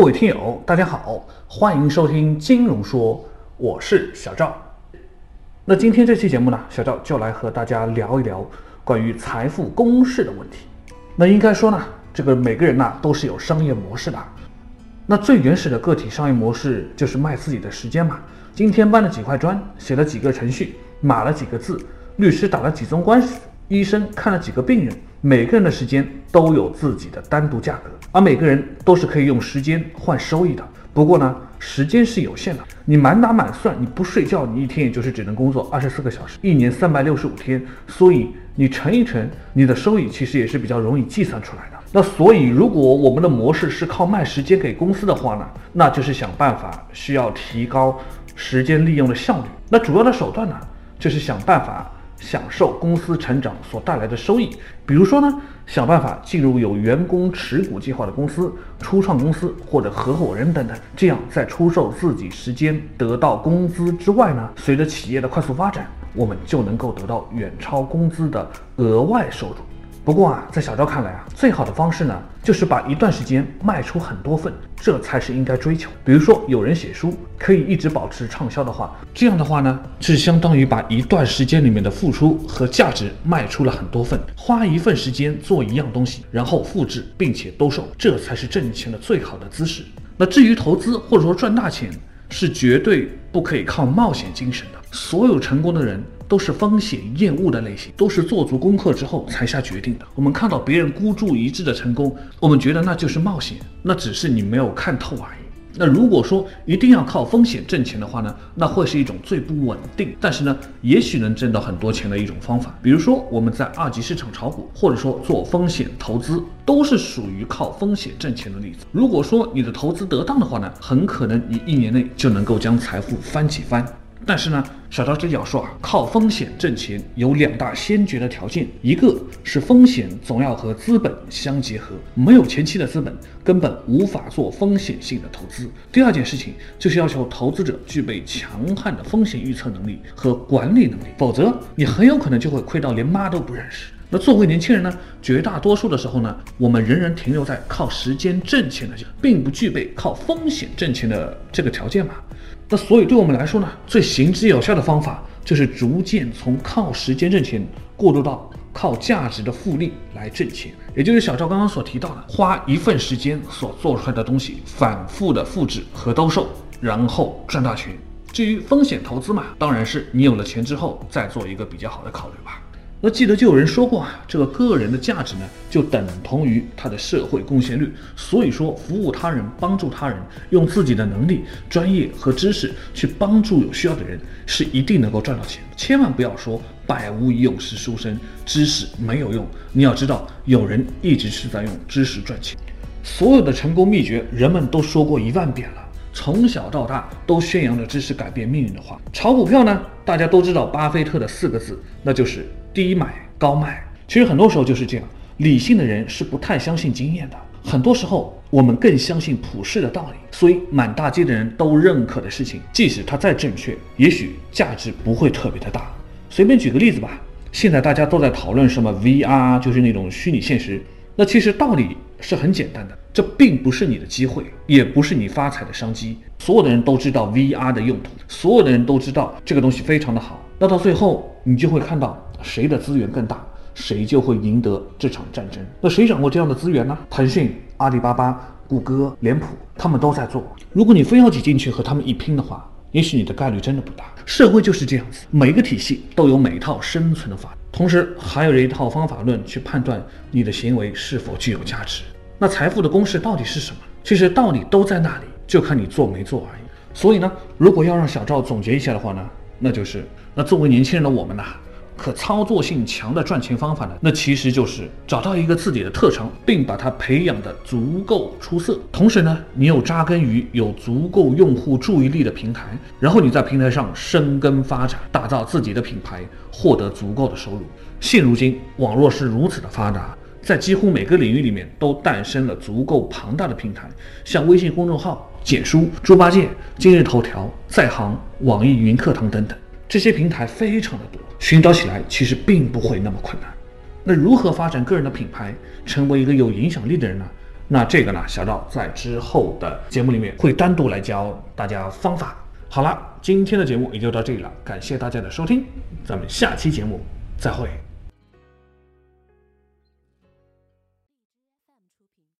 各位听友，大家好，欢迎收听金融说，我是小赵。那今天这期节目呢，小赵就来和大家聊一聊关于财富公式的问题。那应该说呢，这个每个人呢都是有商业模式的。那最原始的个体商业模式就是卖自己的时间嘛。今天搬了几块砖，写了几个程序，码了几个字，律师打了几宗官司，医生看了几个病人。每个人的时间都有自己的单独价格，而每个人都是可以用时间换收益的。不过呢，时间是有限的，你满打满算，你不睡觉，你一天也就是只能工作二十四个小时，一年三百六十五天，所以你乘一乘，你的收益其实也是比较容易计算出来的。那所以，如果我们的模式是靠卖时间给公司的话呢，那就是想办法需要提高时间利用的效率。那主要的手段呢，就是想办法。享受公司成长所带来的收益，比如说呢，想办法进入有员工持股计划的公司、初创公司或者合伙人等等，这样在出售自己时间得到工资之外呢，随着企业的快速发展，我们就能够得到远超工资的额外收入。不过啊，在小赵看来啊，最好的方式呢，就是把一段时间卖出很多份，这才是应该追求。比如说，有人写书可以一直保持畅销的话，这样的话呢，是相当于把一段时间里面的付出和价值卖出了很多份，花一份时间做一样东西，然后复制并且兜售，这才是挣钱的最好的姿势。那至于投资或者说赚大钱，是绝对不可以靠冒险精神的。所有成功的人。都是风险厌恶的类型，都是做足功课之后才下决定的。我们看到别人孤注一掷的成功，我们觉得那就是冒险，那只是你没有看透而已。那如果说一定要靠风险挣钱的话呢，那会是一种最不稳定，但是呢，也许能挣到很多钱的一种方法。比如说我们在二级市场炒股，或者说做风险投资，都是属于靠风险挣钱的例子。如果说你的投资得当的话呢，很可能你一年内就能够将财富翻几番。但是呢，小赵只要说啊，靠风险挣钱有两大先决的条件，一个是风险总要和资本相结合，没有前期的资本，根本无法做风险性的投资。第二件事情就是要求投资者具备强悍的风险预测能力和管理能力，否则你很有可能就会亏到连妈都不认识。那作为年轻人呢，绝大多数的时候呢，我们仍然停留在靠时间挣钱的，并不具备靠风险挣钱的这个条件嘛。那所以对我们来说呢，最行之有效的方法就是逐渐从靠时间挣钱过渡到靠价值的复利来挣钱，也就是小赵刚刚所提到的，花一份时间所做出来的东西反复的复制和兜售，然后赚大钱。至于风险投资嘛，当然是你有了钱之后再做一个比较好的考虑吧。那记得就有人说过啊，这个个人的价值呢，就等同于他的社会贡献率。所以说，服务他人、帮助他人，用自己的能力、专业和知识去帮助有需要的人，是一定能够赚到钱。千万不要说百无一用是书生，知识没有用。你要知道，有人一直是在用知识赚钱。所有的成功秘诀，人们都说过一万遍了，从小到大都宣扬着知识改变命运的话。炒股票呢，大家都知道巴菲特的四个字，那就是。低买高卖，其实很多时候就是这样。理性的人是不太相信经验的，很多时候我们更相信普世的道理。所以满大街的人都认可的事情，即使它再正确，也许价值不会特别的大。随便举个例子吧，现在大家都在讨论什么 VR，就是那种虚拟现实。那其实道理是很简单的，这并不是你的机会，也不是你发财的商机。所有的人都知道 VR 的用途，所有的人都知道这个东西非常的好。那到最后，你就会看到。谁的资源更大，谁就会赢得这场战争。那谁掌握这样的资源呢？腾讯、阿里巴巴、谷歌、脸谱，他们都在做。如果你非要挤进去和他们一拼的话，也许你的概率真的不大。社会就是这样子，每个体系都有每一套生存的法，同时还有一套方法论去判断你的行为是否具有价值。那财富的公式到底是什么？其实道理都在那里，就看你做没做而已。所以呢，如果要让小赵总结一下的话呢，那就是那作为年轻人的我们呐。可操作性强的赚钱方法呢？那其实就是找到一个自己的特长，并把它培养的足够出色。同时呢，你又扎根于有足够用户注意力的平台，然后你在平台上生根发展，打造自己的品牌，获得足够的收入。现如今，网络是如此的发达，在几乎每个领域里面都诞生了足够庞大的平台，像微信公众号、简书、猪八戒、今日头条、在行、网易云课堂等等。这些平台非常的多，寻找起来其实并不会那么困难。那如何发展个人的品牌，成为一个有影响力的人呢？那这个呢，小赵在之后的节目里面会单独来教大家方法。好了，今天的节目也就到这里了，感谢大家的收听，咱们下期节目再会。